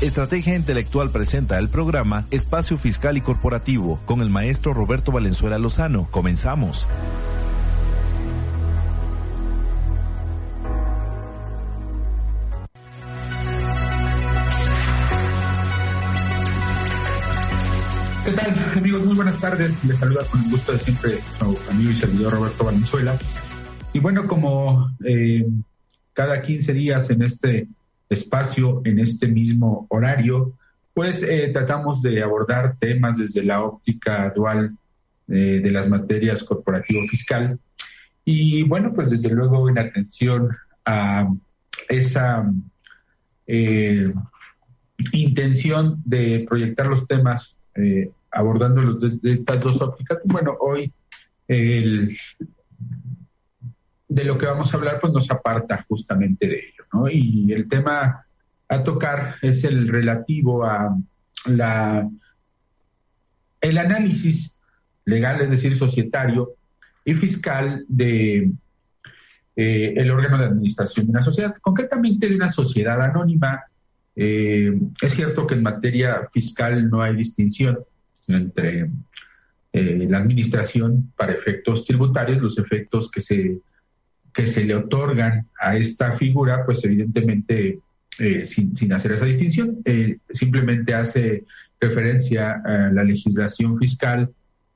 Estrategia Intelectual presenta el programa Espacio Fiscal y Corporativo con el maestro Roberto Valenzuela Lozano. Comenzamos. ¿Qué tal, amigos? Muy buenas tardes. Les saluda con el gusto de siempre nuestro amigo y servidor Roberto Valenzuela. Y bueno, como eh, cada 15 días en este espacio, en este mismo horario, pues eh, tratamos de abordar temas desde la óptica dual eh, de las materias corporativo-fiscal. Y bueno, pues desde luego en atención a esa intención de proyectar los temas eh, abordándolos desde estas dos ópticas. Bueno, hoy el, de lo que vamos a hablar pues nos aparta justamente de ello, Y el tema a tocar es el relativo a la el análisis legal, es decir, societario y fiscal de eh, el órgano de administración de una sociedad, concretamente de una sociedad anónima. Eh, es cierto que en materia fiscal no hay distinción entre eh, la administración para efectos tributarios, los efectos que se, que se le otorgan a esta figura, pues evidentemente eh, sin, sin, hacer esa distinción, simplemente hace referencia a la legislación fiscal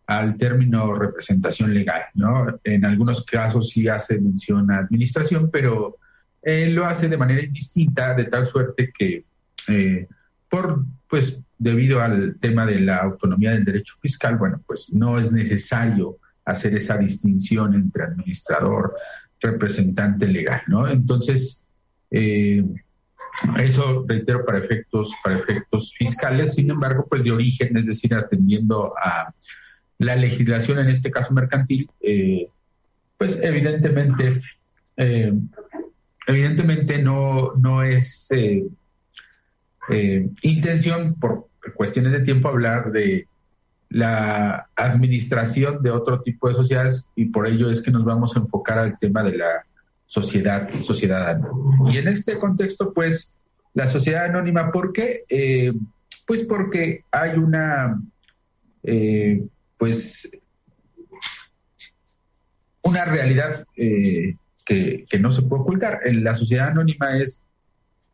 al término representación legal, ¿no? En algunos casos sí hace mención a administración, pero lo hace de manera indistinta, de tal suerte que eh, por, pues, debido al tema de la autonomía del derecho fiscal, bueno, pues no es necesario hacer esa distinción entre administrador, representante legal, ¿no? Entonces, eh, eso reitero para efectos, para efectos fiscales, sin embargo, pues de origen, es decir, atendiendo a la legislación, en este caso mercantil, eh, pues evidentemente, evidentemente no, no es eh, intención, por cuestiones de tiempo, hablar de la administración de otro tipo de sociedades y por ello es que nos vamos a enfocar al tema de la sociedad, sociedad anónima. Y en este contexto, pues, la sociedad anónima, ¿por qué? Eh, pues porque hay una, eh, pues, una realidad que, que, no se puede ocultar. La sociedad anónima es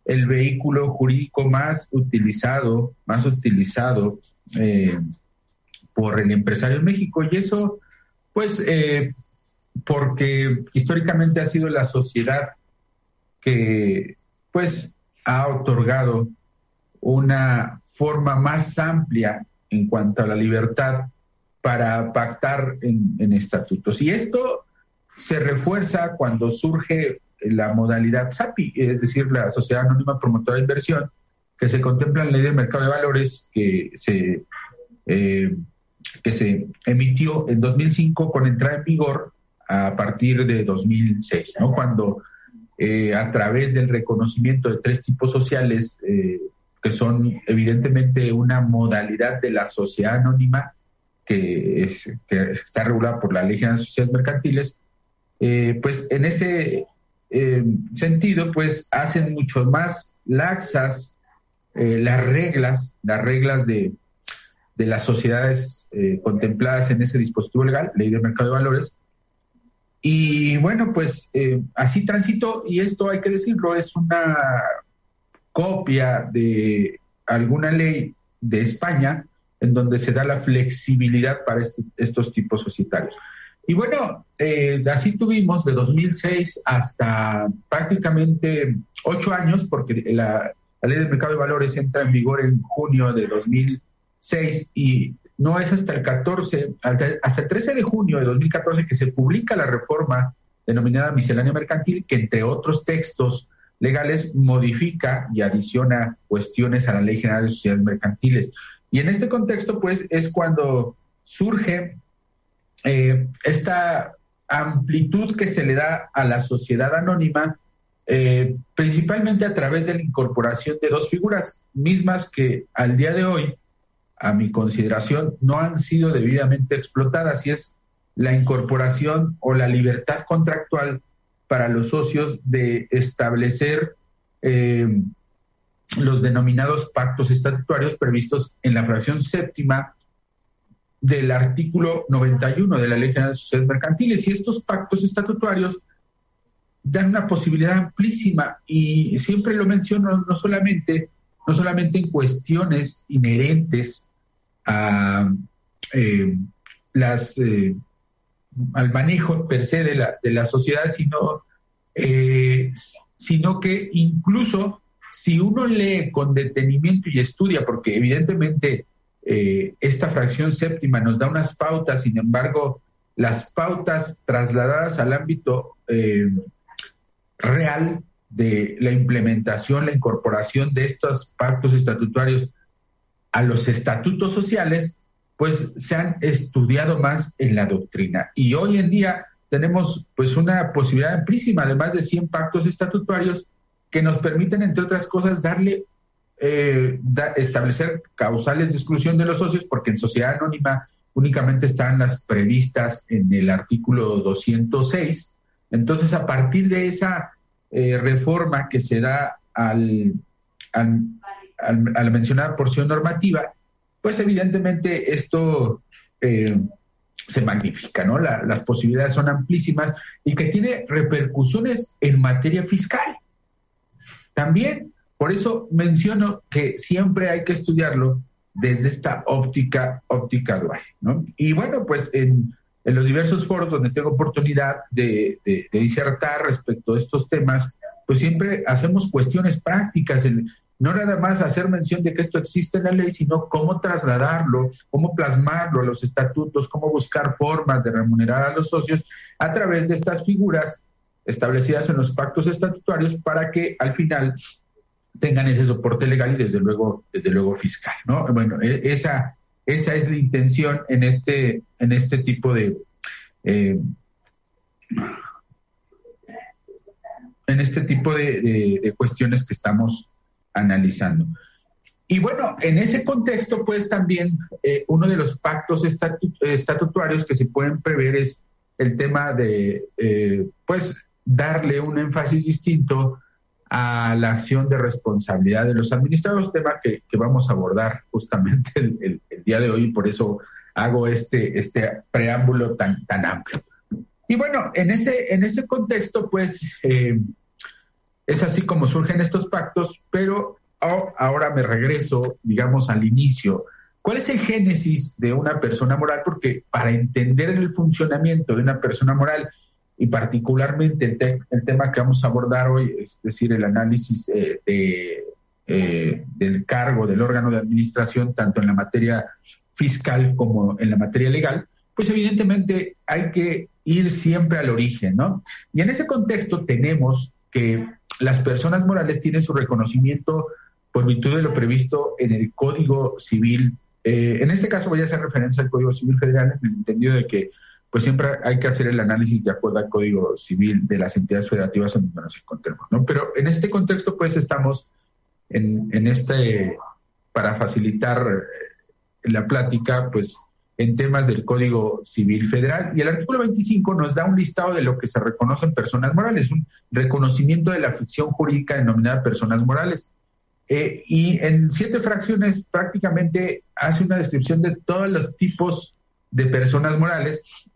el vehículo jurídico más utilizado, más utilizado eh, por el empresario en México. Y eso, pues, eh, porque históricamente ha sido la sociedad que, pues, ha otorgado una forma más amplia en cuanto a la libertad para pactar en, estatutos. Y esto se refuerza cuando surge la modalidad SAPI, es decir, la Sociedad Anónima Promotora de Inversión, que se contempla en la ley de mercado de valores que se, eh, que se emitió en 2005 con entrada en vigor a partir de 2006, ¿no? cuando eh, a través del reconocimiento de tres tipos sociales, eh, que son evidentemente una modalidad de la sociedad anónima, que, está regulada por la Ley General de Sociedades Mercantiles, pues en ese eh, sentido, pues hacen mucho más laxas eh, las reglas, las reglas de, de las sociedades eh, contempladas en ese dispositivo legal, ley del mercado de valores. Y bueno, pues así transito, y esto hay que decirlo, es una copia de alguna ley de España en donde se da la flexibilidad para este, estos tipos societarios. Y bueno, eh, así tuvimos de 2006 hasta prácticamente ocho años, porque la, ley del mercado de valores entra en vigor en junio de 2006 y no es hasta el 14, hasta el 13 de junio de 2014 que se publica la reforma denominada miscelánea mercantil, que entre otros textos legales modifica y adiciona cuestiones a la Ley General de Sociedades Mercantiles. Y en este contexto, pues, es cuando surge eh, esta amplitud que se le da a la sociedad anónima, eh, principalmente a través de la incorporación de dos figuras mismas que al día de hoy, a mi consideración, no han sido debidamente explotadas, y es la incorporación o la libertad contractual para los socios de establecer eh, los denominados pactos estatutarios previstos en la fracción séptima del artículo 91 de la Ley General de Sociedades Mercantiles. Y estos pactos estatutarios dan una posibilidad amplísima y siempre lo menciono no solamente, no solamente en cuestiones inherentes a eh, las eh, al manejo per se de la, de la sociedad, sino, eh, sino que incluso si uno lee con detenimiento y estudia, porque evidentemente esta fracción séptima nos da unas pautas, sin embargo, las pautas trasladadas al ámbito real de la implementación, la incorporación de estos pactos estatutarios a los estatutos sociales, pues se han estudiado más en la doctrina. Y hoy en día tenemos pues una posibilidad amplísima de más de 100 pactos estatutarios que nos permiten, entre otras cosas, darle, eh, establecer causales de exclusión de los socios, porque en sociedad anónima únicamente están las previstas en el artículo 206. Entonces, a partir de esa eh, reforma que se da al, al, al, a la mencionada porción normativa, pues evidentemente esto eh, se magnifica, ¿no? las posibilidades son amplísimas y que tiene repercusiones en materia fiscal. También, por eso menciono que siempre hay que estudiarlo desde esta óptica, óptica dual, ¿no? Y bueno, pues en, los diversos foros donde tengo oportunidad de, de, disertar respecto a estos temas, pues siempre hacemos cuestiones prácticas. En, no nada más hacer mención de que esto existe en la ley, sino cómo trasladarlo, cómo plasmarlo a los estatutos, cómo buscar formas de remunerar a los socios a través de estas figuras establecidas en los pactos estatutarios para que al final tengan ese soporte legal y desde luego, desde luego fiscal, ¿no? Bueno, e, esa, esa es la intención en este, en este tipo de eh, en este tipo de cuestiones que estamos analizando. Y bueno, en ese contexto, pues también eh, uno de los pactos estatutarios que se pueden prever es el tema de, eh, pues, darle un énfasis distinto a la acción de responsabilidad de los administrados, tema que, vamos a abordar justamente el, día de hoy, por eso hago este, este preámbulo tan, tan amplio. Y bueno, en ese, en ese contexto, pues, eh, es así como surgen estos pactos, pero ahora me regreso, digamos, al inicio. ¿Cuál es el génesis de una persona moral? Porque para entender el funcionamiento de una persona moral y particularmente el, tema que vamos a abordar hoy, es decir, el análisis eh, eh, del cargo del órgano de administración, tanto en la materia fiscal como en la materia legal, pues evidentemente hay que ir siempre al origen, ¿no? Y en ese contexto tenemos que las personas morales tienen su reconocimiento por virtud de lo previsto en el Código Civil. Eh, en este caso voy a hacer referencia al Código Civil Federal en el entendido de que pues siempre hay que hacer el análisis de acuerdo al Código Civil de las entidades federativas en donde nos encontremos, ¿no? Pero en este contexto pues estamos en, en este, para facilitar eh, la plática, pues en temas del Código Civil Federal. Y el artículo 25 nos da un listado de lo que se reconocen personas morales, un reconocimiento de la ficción jurídica denominada personas morales. Eh, y en siete fracciones prácticamente hace una descripción de todos los tipos de personas morales,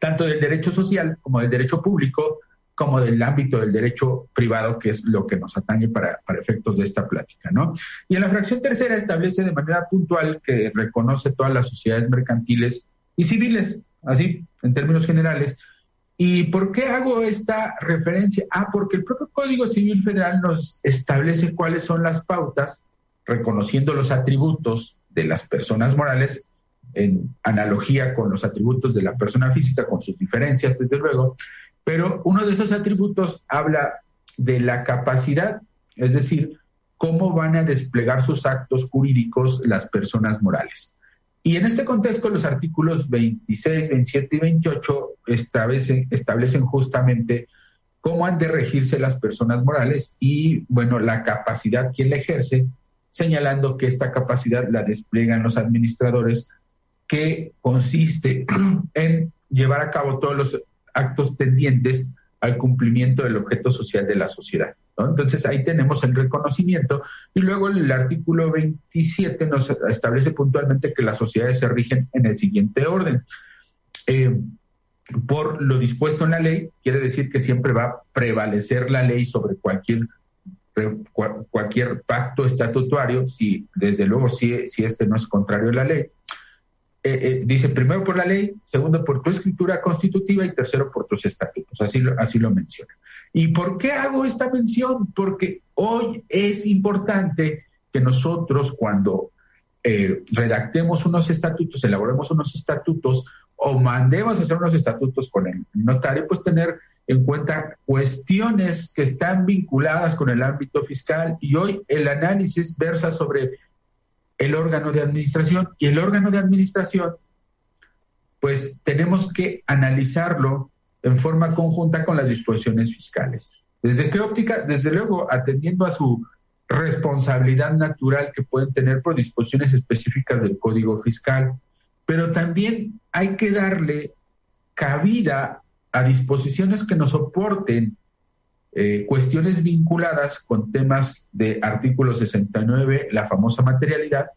tanto del derecho social como del derecho público, como del ámbito del derecho privado, que es lo que nos atañe para, efectos de esta plática, ¿no? Y en la fracción tercera establece de manera puntual que reconoce todas las sociedades mercantiles y civiles, así, en términos generales. ¿Y por qué hago esta referencia? Ah, porque el propio Código Civil Federal nos establece cuáles son las pautas, reconociendo los atributos de las personas morales en analogía con los atributos de la persona física, con sus diferencias, desde luego, pero uno de esos atributos habla de la capacidad, es decir, cómo van a desplegar sus actos jurídicos las personas morales. Y en este contexto, los artículos 26, 27 y 28 establecen, justamente cómo han de regirse las personas morales y, bueno, la capacidad quien la ejerce, señalando que esta capacidad la despliegan los administradores, que consiste en llevar a cabo todos los actos tendientes al cumplimiento del objeto social de la sociedad. Entonces ahí tenemos el reconocimiento y luego el artículo 27 nos establece puntualmente que las sociedades se rigen en el siguiente orden. Eh, por lo dispuesto en la ley, quiere decir que siempre va a prevalecer la ley sobre cualquier cualquier pacto estatutario, si desde luego si, si este no es contrario a la ley. Eh, eh, dice primero por la ley, segundo por tu escritura constitutiva y tercero por tus estatutos. Así lo, así lo menciona. ¿Y por qué hago esta mención? Porque hoy es importante que nosotros cuando eh, redactemos unos estatutos, elaboremos unos estatutos o mandemos a hacer unos estatutos con el notario, pues tener en cuenta cuestiones que están vinculadas con el ámbito fiscal y hoy el análisis versa sobre el órgano de administración y el órgano de administración, pues tenemos que analizarlo en forma conjunta con las disposiciones fiscales. ¿Desde qué óptica? Desde luego, atendiendo a su responsabilidad natural que pueden tener por disposiciones específicas del Código Fiscal, pero también hay que darle cabida a disposiciones que nos soporten eh, cuestiones vinculadas con temas de artículo 69, la famosa materialidad,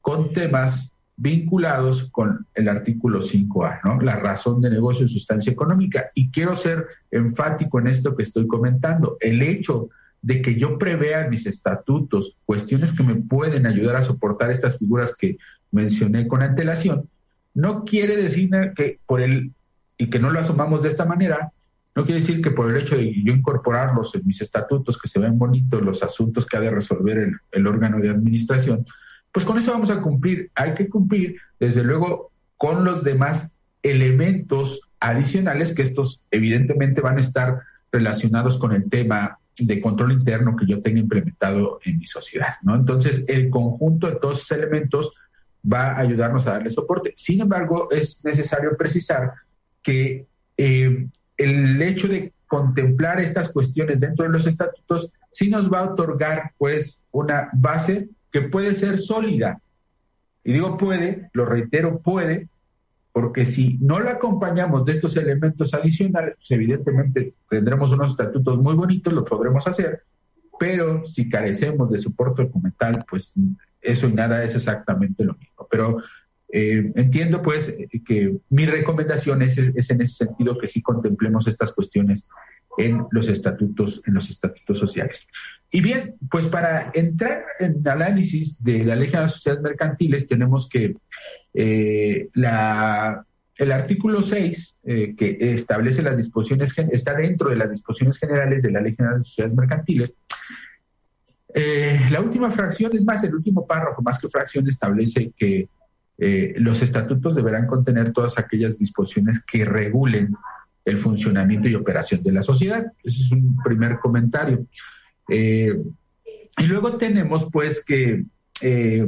con temas vinculados con el artículo 5A, ¿no? La razón de negocio y sustancia económica. Y quiero ser enfático en esto que estoy comentando. El hecho de que yo prevea en mis estatutos cuestiones que me pueden ayudar a soportar estas figuras que mencioné con antelación, no quiere decir que por el, y que no lo asumamos de esta manera, no quiere decir que por el hecho de yo incorporarlos en mis estatutos, que se ven bonitos los asuntos que ha de resolver el, órgano de administración, pues con eso vamos a cumplir. Hay que cumplir, desde luego, con los demás elementos adicionales que estos evidentemente van a estar relacionados con el tema de control interno que yo tenga implementado en mi sociedad, ¿no? Entonces, el conjunto de todos esos elementos va a ayudarnos a darle soporte. Sin embargo, es necesario precisar que eh, el hecho de contemplar estas cuestiones dentro de los estatutos sí nos va a otorgar pues una base que puede ser sólida. Y digo puede, lo reitero, puede, porque si no la acompañamos de estos elementos adicionales, pues evidentemente tendremos unos estatutos muy bonitos, lo podremos hacer, pero si carecemos de soporte documental, pues eso y nada es exactamente lo mismo. Pero eh, entiendo pues que mi recomendación es, en ese sentido que sí contemplemos estas cuestiones en los estatutos, en los estatutos sociales. Y bien, pues para entrar en análisis de la ley de las sociedades mercantiles tenemos que eh, la, el artículo 6, eh, que establece las disposiciones, está dentro de las disposiciones generales de la ley general de sociedades mercantiles, la última fracción, es más, el último párrafo, más que fracción, establece que eh, los estatutos deberán contener todas aquellas disposiciones que regulen el funcionamiento y operación de la sociedad. Ese es un primer comentario. Eh, y luego tenemos pues que eh,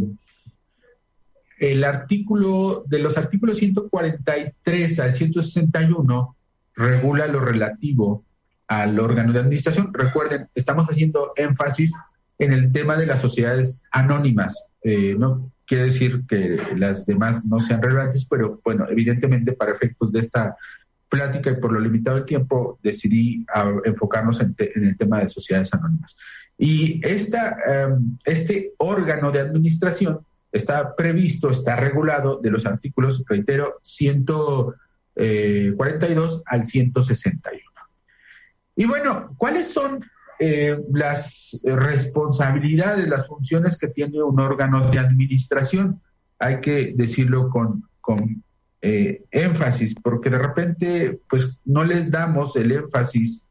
el artículo, de los artículos 143 al 161 regula lo relativo al órgano de administración. Recuerden, estamos haciendo énfasis en el tema de las sociedades anónimas. ¿no? Quiere decir que las demás no sean relevantes, pero bueno, evidentemente para efectos de esta plática y por lo limitado del tiempo decidí enfocarnos en, el tema de sociedades anónimas. Y esta, em, este órgano de administración está previsto, está regulado de los artículos, reitero, 142 eh, al 161. Y bueno, ¿cuáles son eh, las responsabilidades, las funciones que tiene un órgano de administración. Hay que decirlo con, con eh, énfasis, porque de repente pues no les damos el énfasis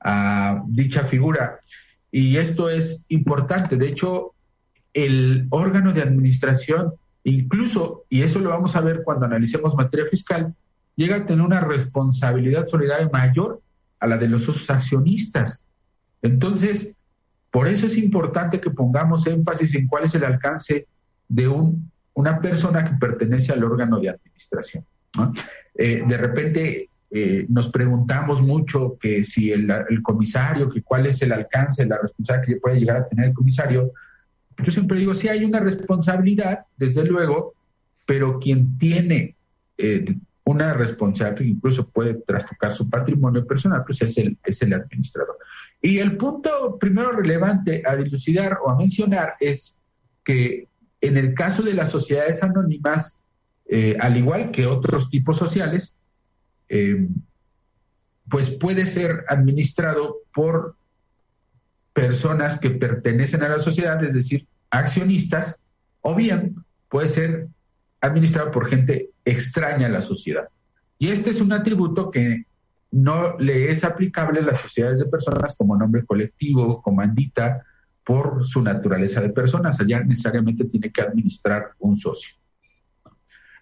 a dicha figura. Y esto es importante. De hecho, el órgano de administración, incluso, y eso lo vamos a ver cuando analicemos materia fiscal, llega a tener una responsabilidad solidaria mayor a la de los accionistas. Entonces, por eso es importante que pongamos énfasis en cuál es el alcance de un, una persona que pertenece al órgano de administración. Eh, de repente eh, nos preguntamos mucho que si el, comisario, que cuál es el alcance, la responsabilidad que puede llegar a tener el comisario. Yo siempre digo, sí hay una responsabilidad, desde luego, pero quien tiene eh, una responsabilidad que incluso puede trastocar su patrimonio personal, pues es el, es el administrador. Y el punto primero relevante a dilucidar o a mencionar es que en el caso de las sociedades anónimas, eh, al igual que otros tipos sociales, eh, pues puede ser administrado por personas que pertenecen a la sociedad, es decir, accionistas, o bien puede ser administrado por gente extraña a la sociedad. Y este es un atributo que no le es aplicable a las sociedades de personas como nombre colectivo, comandita, por su naturaleza de personas. Allá necesariamente tiene que administrar un socio.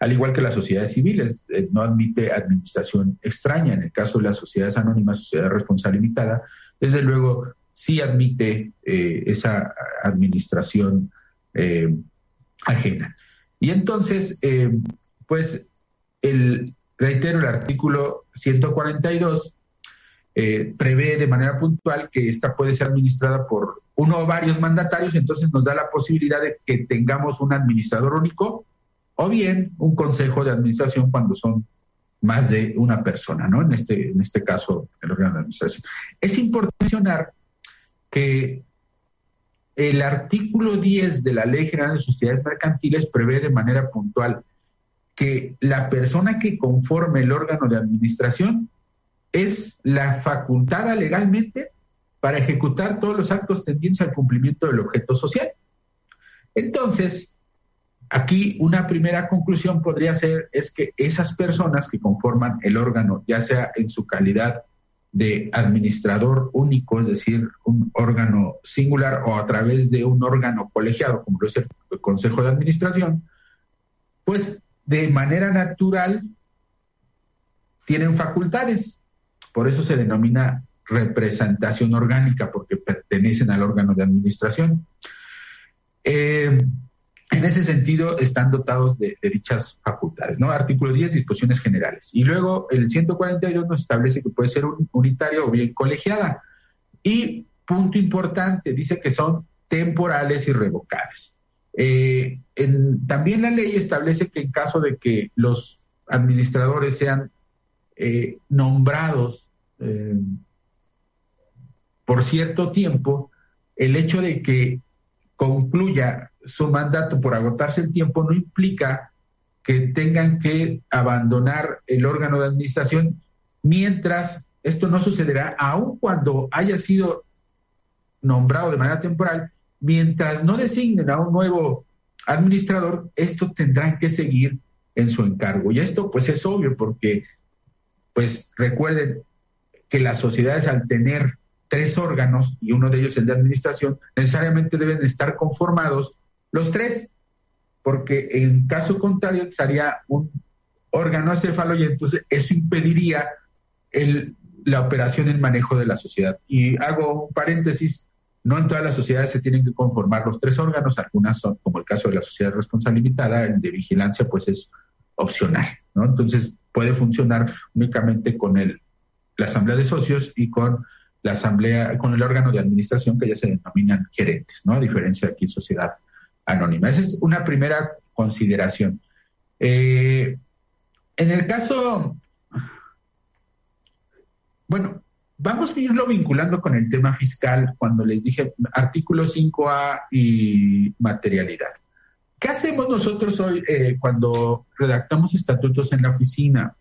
Al igual que las sociedades civiles, eh, no admite administración extraña. En el caso de las sociedades anónimas, sociedad responsable limitada, desde luego sí admite eh, esa administración eh, ajena. Y entonces, pues, el, reitero, el artículo 142 prevé de manera puntual que esta puede ser administrada por uno o varios mandatarios, entonces nos da la posibilidad de que tengamos un administrador único o bien un consejo de administración cuando son más de una persona, ¿no? En este, en este caso, el órgano de administración. Es importante mencionar que el artículo 10 de la Ley General de Sociedades Mercantiles prevé de manera puntual que la persona que conforme el órgano de administración es la facultada legalmente para ejecutar todos los actos tendientes al cumplimiento del objeto social. Entonces, aquí una primera conclusión podría ser es que esas personas que conforman el órgano, ya sea en su calidad de administrador único, es decir, un órgano singular o a través de un órgano colegiado, como lo es el Consejo de Administración, pues de manera natural tienen facultades. Por eso se denomina representación orgánica porque pertenecen al órgano de administración. Eh, en ese sentido, están dotados de, dichas facultades, ¿no? Artículo 10, disposiciones generales. Y luego el 142 nos establece que puede ser un, unitario o bien colegiada. Y punto importante, dice que son temporales y revocables. Eh, también la ley establece que en caso de que los administradores sean eh, nombrados por cierto tiempo, el hecho de que concluya su mandato por agotarse el tiempo no implica que tengan que abandonar el órgano de administración mientras esto no sucederá, aun cuando haya sido nombrado de manera temporal, mientras no designen a un nuevo administrador, esto tendrán que seguir en su encargo. Y esto pues es obvio porque, pues recuerden que las sociedades al tener tres órganos, y uno de ellos el de administración, necesariamente deben estar conformados los tres, porque en caso contrario estaría un órgano acéfalo y entonces eso impediría el, la operación el manejo de la sociedad. Y hago un paréntesis, no en todas las sociedades se tienen que conformar los tres órganos, algunas son, como el caso de la sociedad responsable limitada, el de vigilancia, pues es opcional, ¿no? Entonces puede funcionar únicamente con el, la asamblea de socios y con la asamblea, con el órgano de administración que ya se denominan gerentes, ¿no? A diferencia de aquí sociedad anónima. Esa es una primera consideración. Eh, en el caso, bueno, vamos a irlo vinculando con el tema fiscal cuando les dije artículo 5A y materialidad. ¿Qué hacemos nosotros hoy eh, cuando redactamos estatutos en la oficina?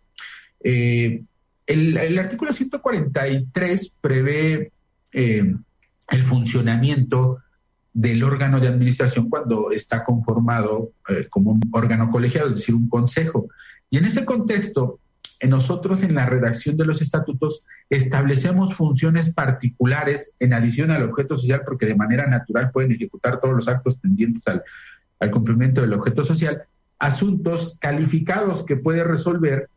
Eh, el, artículo 143 prevé eh, el funcionamiento del órgano de administración cuando está conformado como un órgano colegiado, es decir, un consejo. Y en ese contexto, nosotros en la redacción de los estatutos establecemos funciones particulares en adición al objeto social, porque de manera natural pueden ejecutar todos los actos tendientes al, al cumplimiento del objeto social, asuntos calificados que puede resolver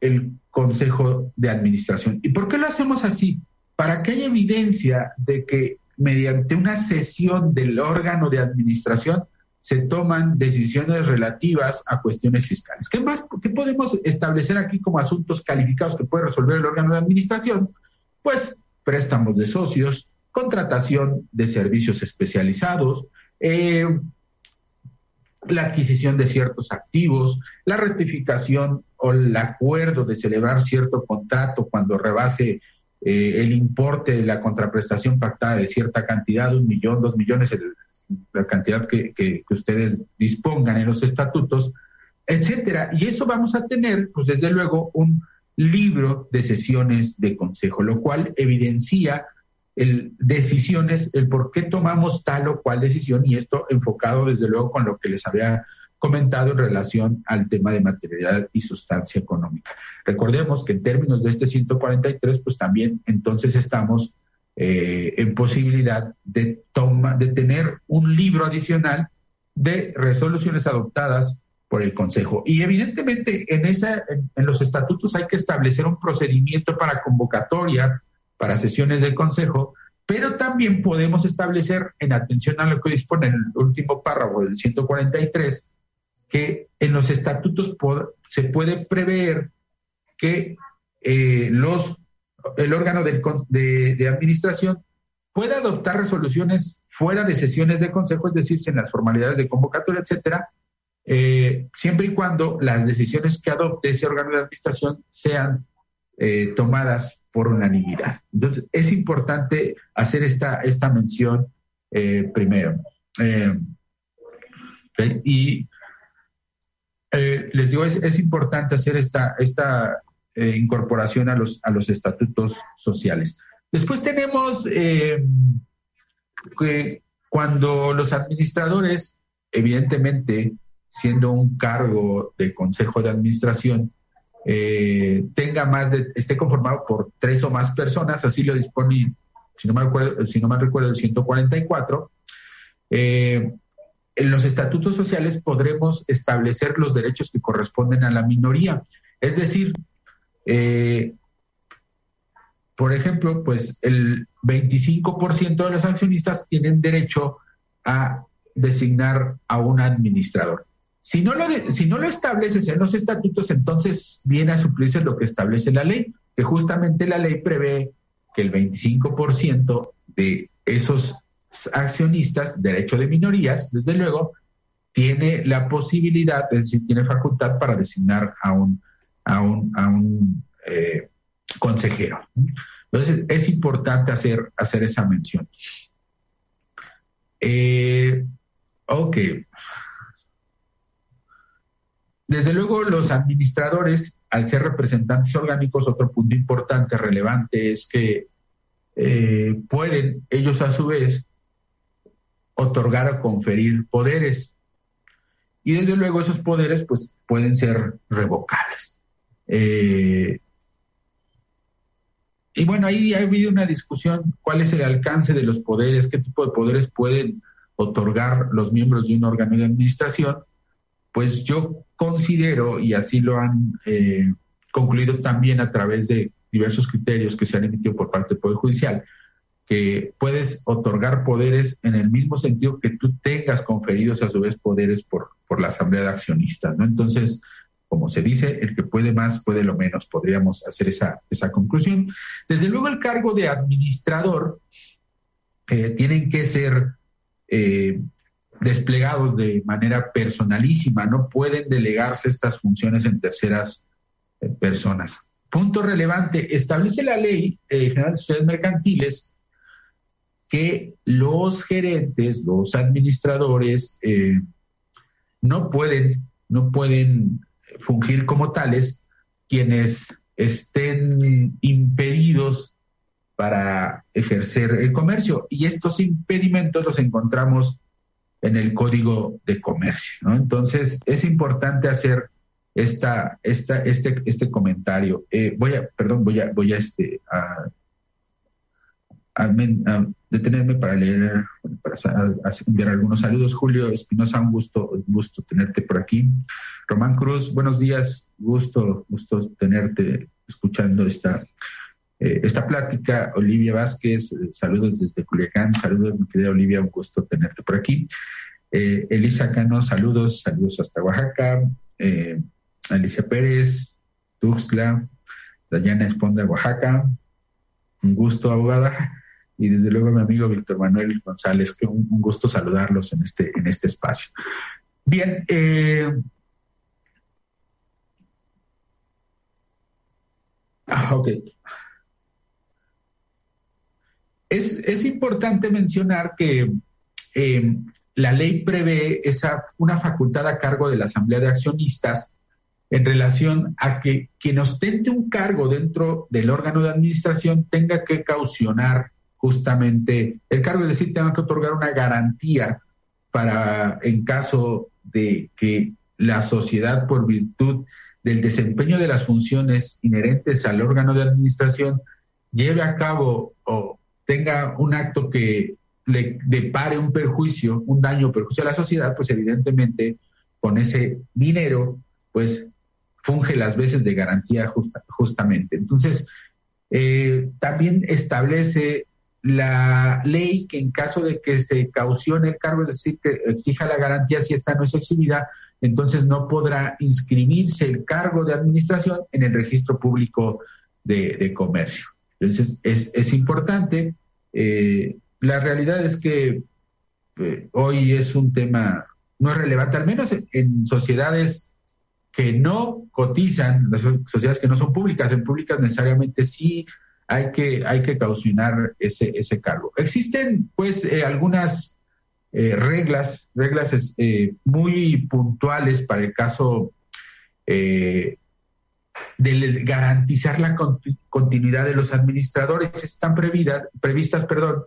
el Consejo de Administración. ¿Y por qué lo hacemos así? Para que haya evidencia de que mediante una sesión del órgano de administración se toman decisiones relativas a cuestiones fiscales. ¿Qué más? ¿Qué podemos establecer aquí como asuntos calificados que puede resolver el órgano de administración? Pues préstamos de socios, contratación de servicios especializados, eh, la adquisición de ciertos activos, la rectificación o el acuerdo de celebrar cierto contrato cuando rebase eh, el importe de la contraprestación pactada de cierta cantidad, un millón, dos millones, la cantidad que, que, ustedes dispongan en los estatutos, etcétera. Y eso vamos a tener, pues desde luego, un libro de sesiones de consejo, lo cual evidencia el, decisiones, el por qué tomamos tal o cual decisión y esto enfocado desde luego con lo que les había comentado en relación al tema de materialidad y sustancia económica. Recordemos que en términos de este 143, pues también entonces estamos eh, en posibilidad de, toma, de tener un libro adicional de resoluciones adoptadas por el Consejo. Y evidentemente en, esa, en los estatutos hay que establecer un procedimiento para convocatoria para sesiones del Consejo, pero también podemos establecer, en atención a lo que dispone el último párrafo del 143, que en los estatutos se puede prever que eh, los, el órgano de, administración pueda adoptar resoluciones fuera de sesiones de consejo, es decir, en las formalidades de convocatoria, etcétera, eh, siempre y cuando las decisiones que adopte ese órgano de administración sean eh, tomadas por unanimidad. Entonces, es importante hacer esta, esta mención primero. y eh, les digo, es, importante hacer esta, esta eh, incorporación a los, a los estatutos sociales. Después tenemos eh, que cuando los administradores, evidentemente, siendo un cargo de consejo de administración, tenga más de, esté conformado por tres o más personas, así lo dispone, si no me recuerdo, si no me recuerdo el 144, eh, en los estatutos sociales podremos establecer los derechos que corresponden a la minoría. Es decir, eh, por ejemplo, pues el 25% de los accionistas tienen derecho a designar a un administrador. Si no, lo si no lo estableces en los estatutos, entonces viene a suplirse lo que establece la ley, que justamente la ley prevé que el 25% de esos accionistas, derecho de minorías, desde luego, tiene la posibilidad, es decir, tiene facultad para designar a un, a un, a un eh, consejero. Entonces, es importante hacer, hacer esa mención. Eh, ok. Desde luego, los administradores, al ser representantes orgánicos, otro punto importante, relevante, es que eh, pueden ellos a su vez otorgar o conferir poderes. Y desde luego esos poderes pues pueden ser revocables. Eh, y bueno, ahí ha habido una discusión, cuál es el alcance de los poderes, qué tipo de poderes pueden otorgar los miembros de un órgano de administración. Pues yo considero, y así lo han eh, concluido también a través de diversos criterios que se han emitido por parte del Poder Judicial, que puedes otorgar poderes en el mismo sentido que tú tengas conferidos a su vez poderes por, por la Asamblea de Accionistas, ¿no? Entonces, como se dice, el que puede más puede lo menos, podríamos hacer esa, esa conclusión. Desde luego, el cargo de administrador eh, tienen que ser eh, desplegados de manera personalísima, no pueden delegarse estas funciones en terceras eh, personas. Punto relevante, establece la ley general de sociedades mercantiles que los gerentes, los administradores, eh, no pueden, no pueden fungir como tales quienes estén impedidos para ejercer el comercio. Y estos impedimentos los encontramos en el Código de Comercio. Entonces, es importante hacer esta, esta, este, este comentario. Eh, voy a, perdón, voy a, voy a, este, a detenerme para leer, para enviar algunos saludos. Julio Espinosa, un gusto, gusto tenerte por aquí. Román Cruz, buenos días, gusto, gusto tenerte escuchando esta, eh, esta plática. Olivia Vázquez, eh, saludos desde Culiacán, saludos mi querida Olivia, un gusto tenerte por aquí. Eh, Elisa Cano, saludos, saludos hasta Oaxaca. Alicia Pérez, Tuxtla, Dayana Esponda, Oaxaca. Un gusto, abogada y desde luego mi amigo Víctor Manuel González, que un, gusto saludarlos en este, en este espacio. Bien, eh, ah, ok. Es, es importante mencionar que eh, la ley prevé esa, una facultad a cargo de la Asamblea de Accionistas en relación a que quien ostente un cargo dentro del órgano de administración tenga que caucionar justamente el cargo, es decir, tenga que otorgar una garantía para en caso de que la sociedad por virtud del desempeño de las funciones inherentes al órgano de administración lleve a cabo o tenga un acto que le depare un perjuicio, un daño perjuicio a la sociedad, pues evidentemente con ese dinero, pues funge las veces de garantía justamente. Entonces, eh, también establece la ley que en caso de que se caucione el cargo, es decir, que exija la garantía si esta no es exhibida, entonces no podrá inscribirse el cargo de administración en el registro público de, comercio. Entonces, es, es importante eh, la realidad es que eh, hoy es un tema no es relevante, al menos en, sociedades que no cotizan, las sociedades que no son públicas, en públicas necesariamente sí hay que, hay que caucionar ese, ese cargo. Existen pues eh, algunas reglas, reglas muy puntuales para el caso de garantizar la continuidad de los administradores. Están previstas, previstas perdón,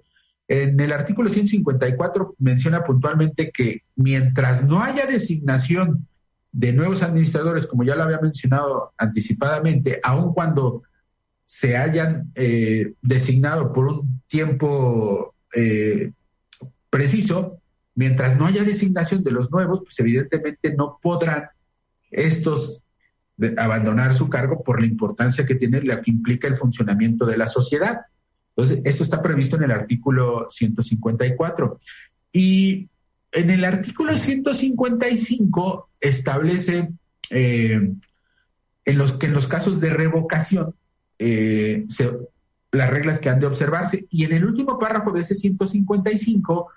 en el artículo 154 menciona puntualmente que mientras no haya designación de nuevos administradores, como ya lo había mencionado anticipadamente, aun cuando se hayan eh, designado por un tiempo eh, preciso, mientras no haya designación de los nuevos, pues evidentemente no podrán estos abandonar su cargo por la importancia que tiene, la que implica el funcionamiento de la sociedad. Entonces, esto está previsto en el artículo 154. Y en el artículo 155 establece eh, en los, que en los casos de revocación eh, las reglas que han de observarse. Y en el último párrafo de ese 155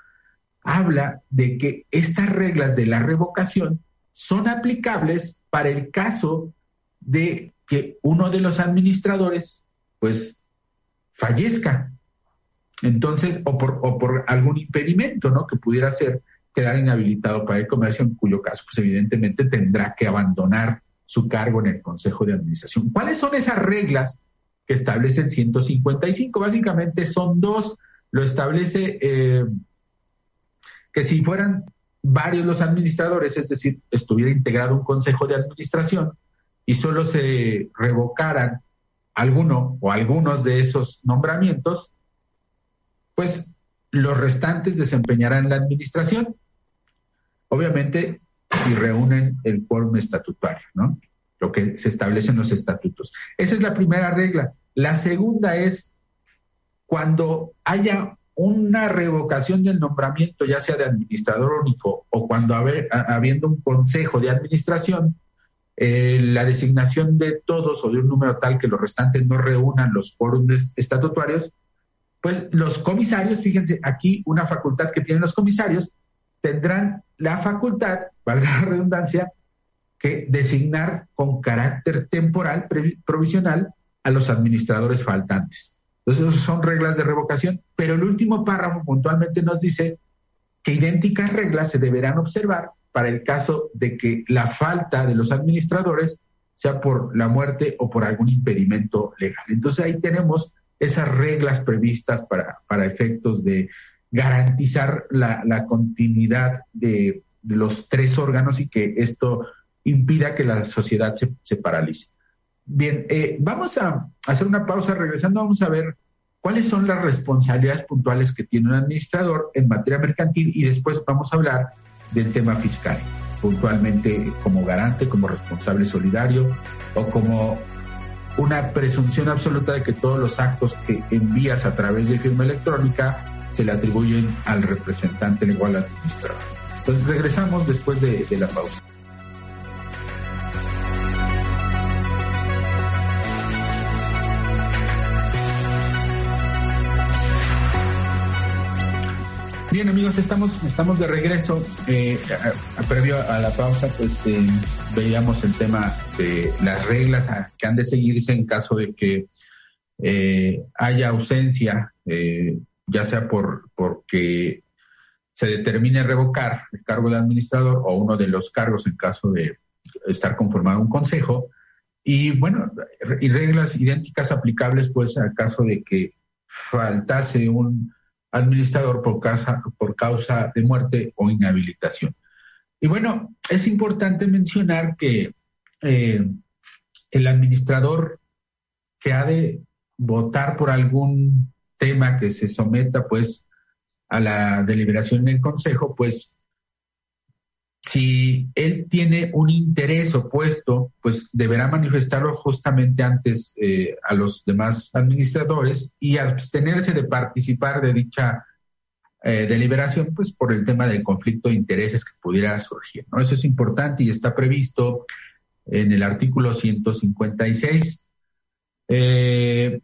habla de que estas reglas de la revocación son aplicables para el caso de que uno de los administradores, pues, fallezca. Entonces, o por, o por algún impedimento, ¿no? Que pudiera ser quedar inhabilitado para el comercio, en cuyo caso, pues evidentemente tendrá que abandonar su cargo en el Consejo de Administración. ¿Cuáles son esas reglas que establece el 155? Básicamente son dos. Lo establece eh, que si fueran varios los administradores, es decir, estuviera integrado un Consejo de Administración y solo se revocaran alguno o algunos de esos nombramientos, pues los restantes desempeñarán la administración. Obviamente, si reúnen el quórum estatutario, ¿no? Lo que se establece en los estatutos. Esa es la primera regla. La segunda es cuando haya una revocación del nombramiento, ya sea de administrador único o cuando habiendo un consejo de administración, eh, la designación de todos o de un número tal que los restantes no reúnan los fórums estatutarios, pues los comisarios, fíjense, aquí una facultad que tienen los comisarios, tendrán la facultad, valga la redundancia, que designar con carácter temporal, provisional, a los administradores faltantes. Entonces, esas son reglas de revocación, pero el último párrafo puntualmente nos dice que idénticas reglas se deberán observar para el caso de que la falta de los administradores sea por la muerte o por algún impedimento legal. Entonces ahí tenemos esas reglas previstas para, para efectos de garantizar la, continuidad de, los tres órganos y que esto impida que la sociedad se, paralice. Bien, eh, vamos a hacer una pausa. Regresando, vamos a ver cuáles son las responsabilidades puntuales que tiene un administrador en materia mercantil y después vamos a hablar del tema fiscal, puntualmente como garante, como responsable solidario o como una presunción absoluta de que todos los actos que envías a través de firma electrónica se le atribuyen al representante legal administrador. Entonces regresamos después de la pausa. Bien, amigos, estamos, estamos de regreso. Eh, previo a la pausa, pues eh, veíamos el tema de las reglas que han de seguirse en caso de que eh, haya ausencia ya sea por porque se determine revocar el cargo de administrador o uno de los cargos en caso de estar conformado un consejo. Y bueno, y reglas idénticas aplicables pues al caso de que faltase un administrador por causa, por causa de muerte o inhabilitación. Y bueno, es importante mencionar que eh, el administrador que ha de votar por algún tema que se someta pues a la deliberación en el Consejo, pues si él tiene un interés opuesto, pues deberá manifestarlo justamente antes eh, a los demás administradores y abstenerse de participar de dicha eh, deliberación, pues por el tema del conflicto de intereses que pudiera surgir. Eso es importante y está previsto en el artículo 156. Eh,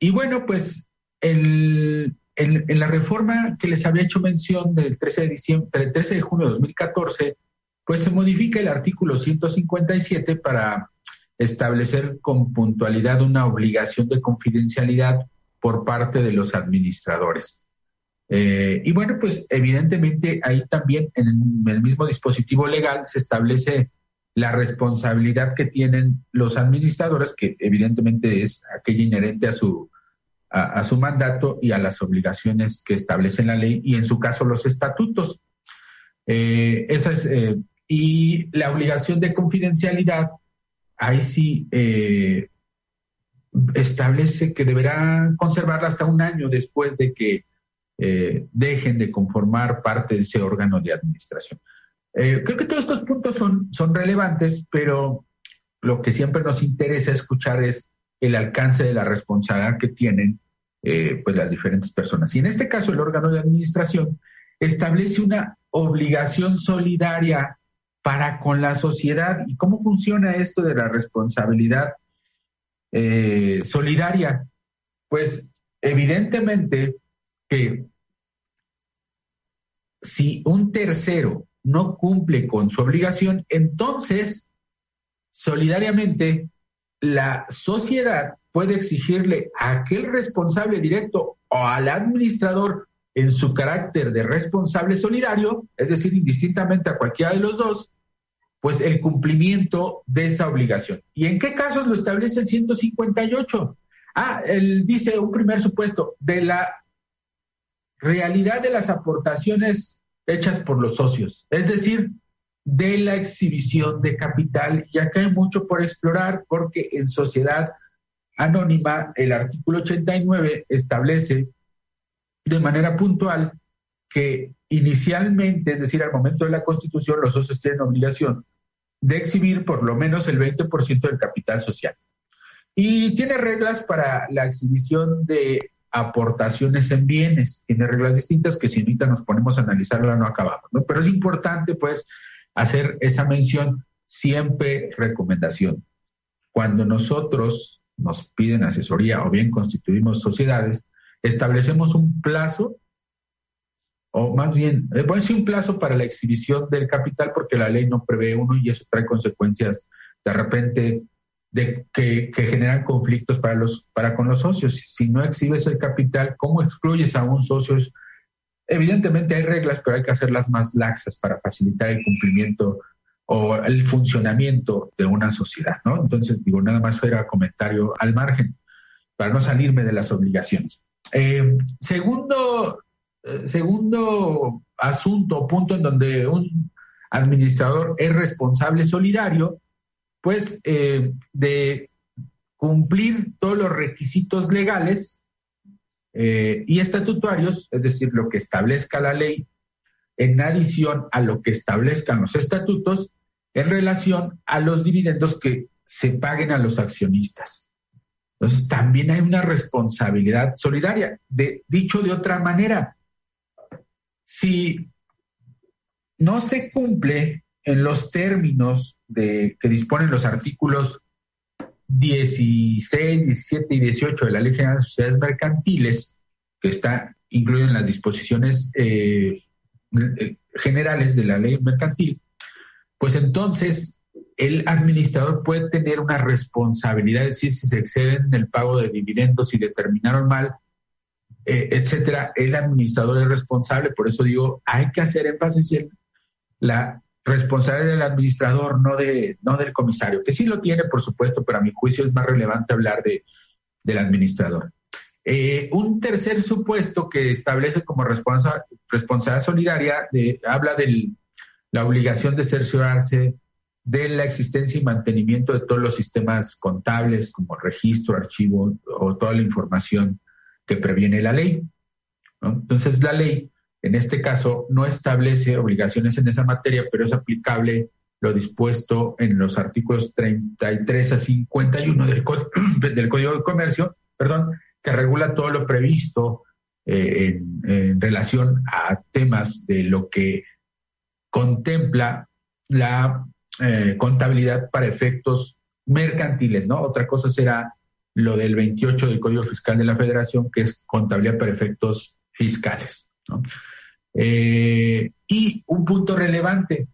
y bueno, pues el, en, la reforma que les había hecho mención del 13 de, diciembre, del 13 de junio de 2014, pues se modifica el artículo 157 para establecer con puntualidad una obligación de confidencialidad por parte de los administradores. Eh, y bueno, pues evidentemente ahí también en el mismo dispositivo legal se establece la responsabilidad que tienen los administradores, que evidentemente es aquella inherente a su, a, su mandato y a las obligaciones que establece la ley y en su caso los estatutos. Eh, esa es, eh, y la obligación de confidencialidad, ahí sí eh, establece que deberán conservarla hasta un año después de que dejen de conformar parte de ese órgano de administración. creo que todos estos puntos son, son relevantes, pero lo que siempre nos interesa escuchar es el alcance de la responsabilidad que tienen eh, pues las diferentes personas. Y en este caso el órgano de administración establece una obligación solidaria para con la sociedad. ¿Y cómo funciona esto de la responsabilidad eh, solidaria? Pues evidentemente que si un tercero no cumple con su obligación, entonces solidariamente la sociedad puede exigirle a aquel responsable directo o al administrador en su carácter de responsable solidario, es decir, indistintamente a cualquiera de los dos, pues el cumplimiento de esa obligación. ¿Y en qué casos lo establece el 158? Ah, él dice un primer supuesto de la realidad de las aportaciones hechas por los socios, es decir, de la exhibición de capital. Y acá hay mucho por explorar porque en sociedad anónima el artículo 89 establece de manera puntual que inicialmente, es decir, al momento de la constitución, los socios tienen obligación de exhibir por lo menos el 20% del capital social. Y tiene reglas para la exhibición de aportaciones en bienes, tiene reglas distintas que si ahorita nos ponemos a analizarla no acabamos, ¿no? Pero es importante, pues, hacer esa mención, siempre recomendación. Cuando nosotros nos piden asesoría o bien constituimos sociedades, establecemos un plazo, o más bien, eh, bueno, sí un plazo para la exhibición del capital porque la ley no prevé uno y eso trae consecuencias de repente que, que, generan conflictos para los para con los socios. Si no exhibes el capital, ¿cómo excluyes a un socio? Evidentemente hay reglas, pero hay que hacerlas más laxas para facilitar el cumplimiento o el funcionamiento de una sociedad, ¿no? Entonces, digo, nada más era comentario al margen, para no salirme de las obligaciones. Eh, segundo, eh, segundo asunto, punto en donde un administrador es responsable solidario, pues eh, de cumplir todos los requisitos legales eh, y estatutarios, es decir, lo que establezca la ley en adición a lo que establezcan los estatutos en relación a los dividendos que se paguen a los accionistas. Entonces, también hay una responsabilidad solidaria. De, dicho de otra manera, si no se cumple en los términos de, que disponen los artículos 16, 17 y 18 de la Ley General de Sociedades Mercantiles, que está incluido en las disposiciones eh, eh, generales de la ley mercantil, pues entonces el administrador puede tener una responsabilidad, es decir, si se exceden en el pago de dividendos y determinaron mal, eh, etcétera, el administrador es responsable. Por eso digo, hay que hacer énfasis en la responsabilidad del administrador, no, de, no del comisario, que sí lo tiene, por supuesto, pero a mi juicio es más relevante hablar de, del administrador. Eh, un tercer supuesto que establece como responsabilidad solidaria habla de la obligación de cerciorarse de la existencia y mantenimiento de todos los sistemas contables como registro, archivo o toda la información que previene la ley. Entonces, la ley, en este caso, no establece obligaciones en esa materia, pero es aplicable lo dispuesto en los artículos 33 a 51 del, del Código de Comercio, perdón, que regula todo lo previsto eh, en, relación a temas de lo que contempla la eh, contabilidad para efectos mercantiles, ¿no? Otra cosa será lo del 28 del Código Fiscal de la Federación, que es contabilidad para efectos fiscales. Eh, y un punto relevante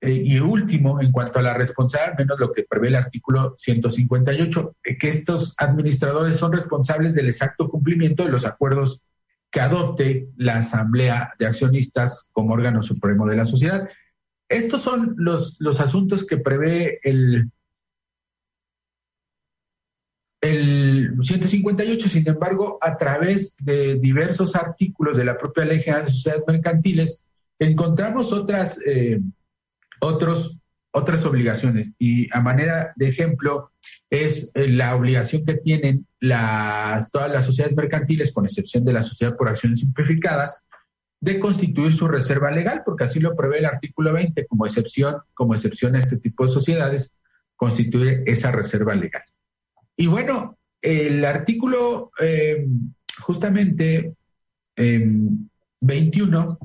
eh, y último, en cuanto a la responsabilidad, menos lo que prevé el artículo 158, eh, que estos administradores son responsables del exacto cumplimiento de los acuerdos que adopte la Asamblea de Accionistas como órgano supremo de la sociedad. Estos son los, los asuntos que prevé el, el 158, sin embargo, a través de diversos artículos de la propia Ley General de Sociedades Mercantiles, encontramos otras, eh, otros, otras obligaciones. Y a manera de ejemplo, es eh, la obligación que tienen todas las sociedades mercantiles, con excepción de la sociedad por acciones simplificadas, de constituir su reserva legal, porque así lo prevé el artículo 20 como excepción, como excepción a este tipo de sociedades, constituir esa reserva legal. Y bueno, el artículo eh, justamente 21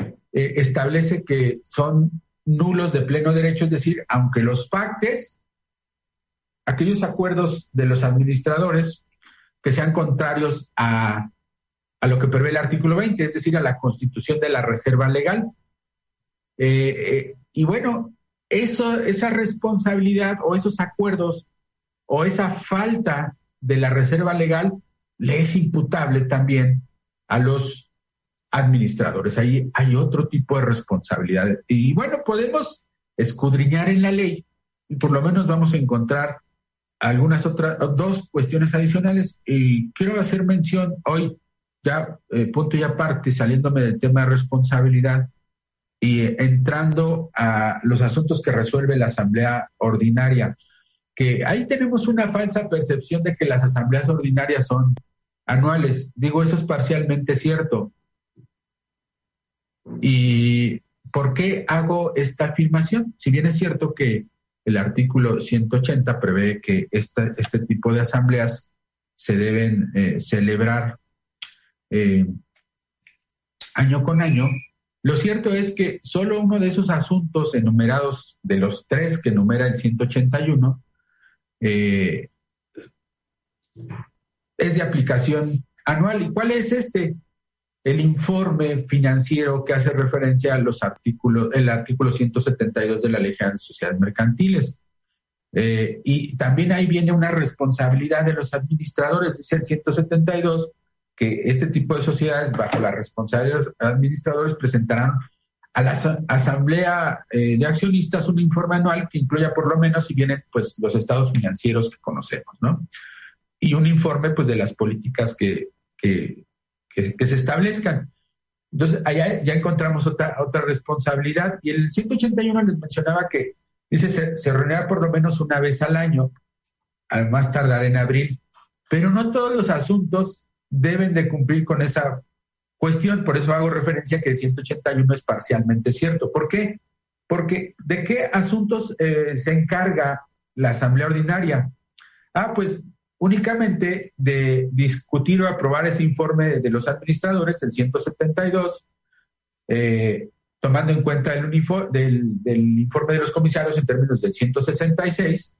eh, eh, establece que son nulos de pleno derecho, es decir, aunque los pactes, aquellos acuerdos de los administradores que sean contrarios a, a lo que prevé el artículo 20, es decir, a la constitución de la reserva legal. y bueno, eso, esa responsabilidad o esos acuerdos o esa falta de la reserva legal le es imputable también a los administradores. Ahí hay otro tipo de responsabilidad. Y bueno, podemos escudriñar en la ley y por lo menos vamos a encontrar algunas otras, dos cuestiones adicionales. Y quiero hacer mención hoy, ya eh, punto y aparte, saliéndome del tema de responsabilidad y entrando a los asuntos que resuelve la Asamblea Ordinaria que ahí tenemos una falsa percepción de que las asambleas ordinarias son anuales. Digo, eso es parcialmente cierto. ¿Y por qué hago esta afirmación? Si bien es cierto que el artículo 180 prevé que este tipo de asambleas se deben eh, celebrar eh, año con año, lo cierto es que solo uno de esos asuntos enumerados, de los tres que enumera el 181, eh, es de aplicación anual. ¿Y cuál es este? El informe financiero que hace referencia a los artículos, el artículo 172 de la Ley de Sociedades Mercantiles. Eh, y también ahí viene una responsabilidad de los administradores, dice el 172, que este tipo de sociedades, bajo la responsabilidad de los administradores, presentarán a la asamblea eh, de accionistas un informe anual que incluya por lo menos, si vienen pues los estados financieros que conocemos, ¿no? Y un informe pues de las políticas que, que, se establezcan. Entonces, allá ya encontramos otra, otra responsabilidad. Y el 181 les mencionaba que dice se, se reunirá por lo menos una vez al año, al más tardar en abril, pero no todos los asuntos deben de cumplir con esa cuestión, por eso hago referencia que el 181 es parcialmente cierto. ¿Por qué? Porque ¿de qué asuntos eh, se encarga la Asamblea Ordinaria? Ah, pues únicamente de discutir o aprobar ese informe de los administradores, el 172, eh, tomando en cuenta el del, del, informe de los comisarios en términos del 166.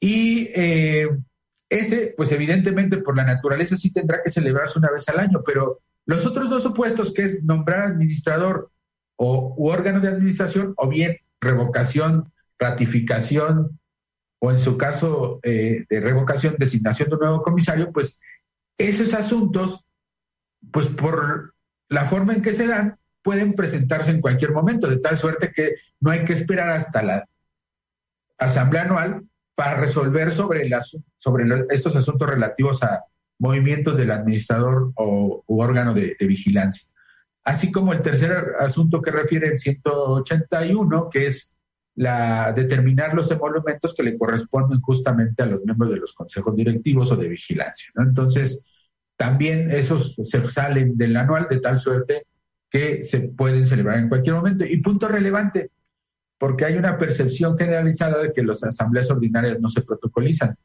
Y eh, ese, pues evidentemente por la naturaleza sí tendrá que celebrarse una vez al año, pero los otros dos supuestos, que es nombrar administrador o u órgano de administración, o bien revocación, ratificación, o en su caso eh, de revocación, designación de un nuevo comisario, pues esos asuntos, pues por la forma en que se dan, pueden presentarse en cualquier momento, de tal suerte que no hay que esperar hasta la asamblea anual para resolver sobre, sobre estos asuntos relativos a movimientos del administrador o u órgano de, vigilancia. Así como el tercer asunto que refiere el 181, que es la determinar los emolumentos que le corresponden justamente a los miembros de los consejos directivos o de vigilancia. Entonces, también esos se salen del anual de tal suerte que se pueden celebrar en cualquier momento. Y punto relevante, porque hay una percepción generalizada de que las asambleas ordinarias no se protocolizan.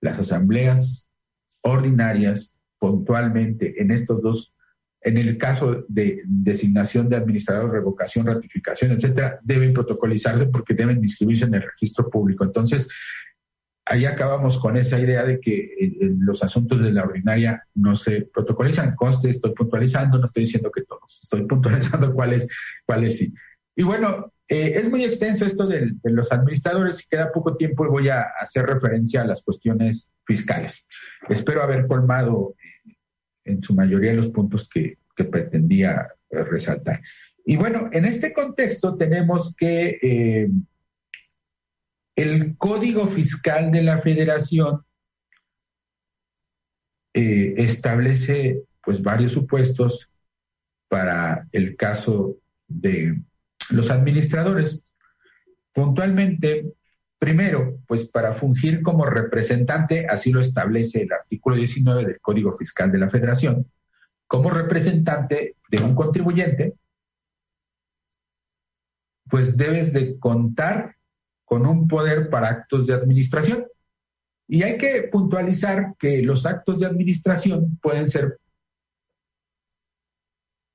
Las asambleas ordinarias, puntualmente, en estos dos, en el caso de designación de administrador, revocación, ratificación, etcétera, deben protocolizarse porque deben inscribirse en el registro público. Entonces, ahí acabamos con esa idea de que los asuntos de la ordinaria no se protocolizan. Conste, estoy puntualizando, no estoy diciendo que todos, estoy puntualizando cuáles, cuáles sí. Y bueno, eh, es muy extenso esto de, los administradores y queda poco tiempo y voy a hacer referencia a las cuestiones fiscales. Espero haber colmado eh, en su mayoría los puntos que, pretendía eh, resaltar. Y bueno, en este contexto tenemos que el Código Fiscal de la Federación establece pues varios supuestos para el caso de los administradores, puntualmente, primero, pues para fungir como representante, así lo establece el artículo 19 del Código Fiscal de la Federación, como representante de un contribuyente, pues debes de contar con un poder para actos de administración. Y hay que puntualizar que los actos de administración pueden ser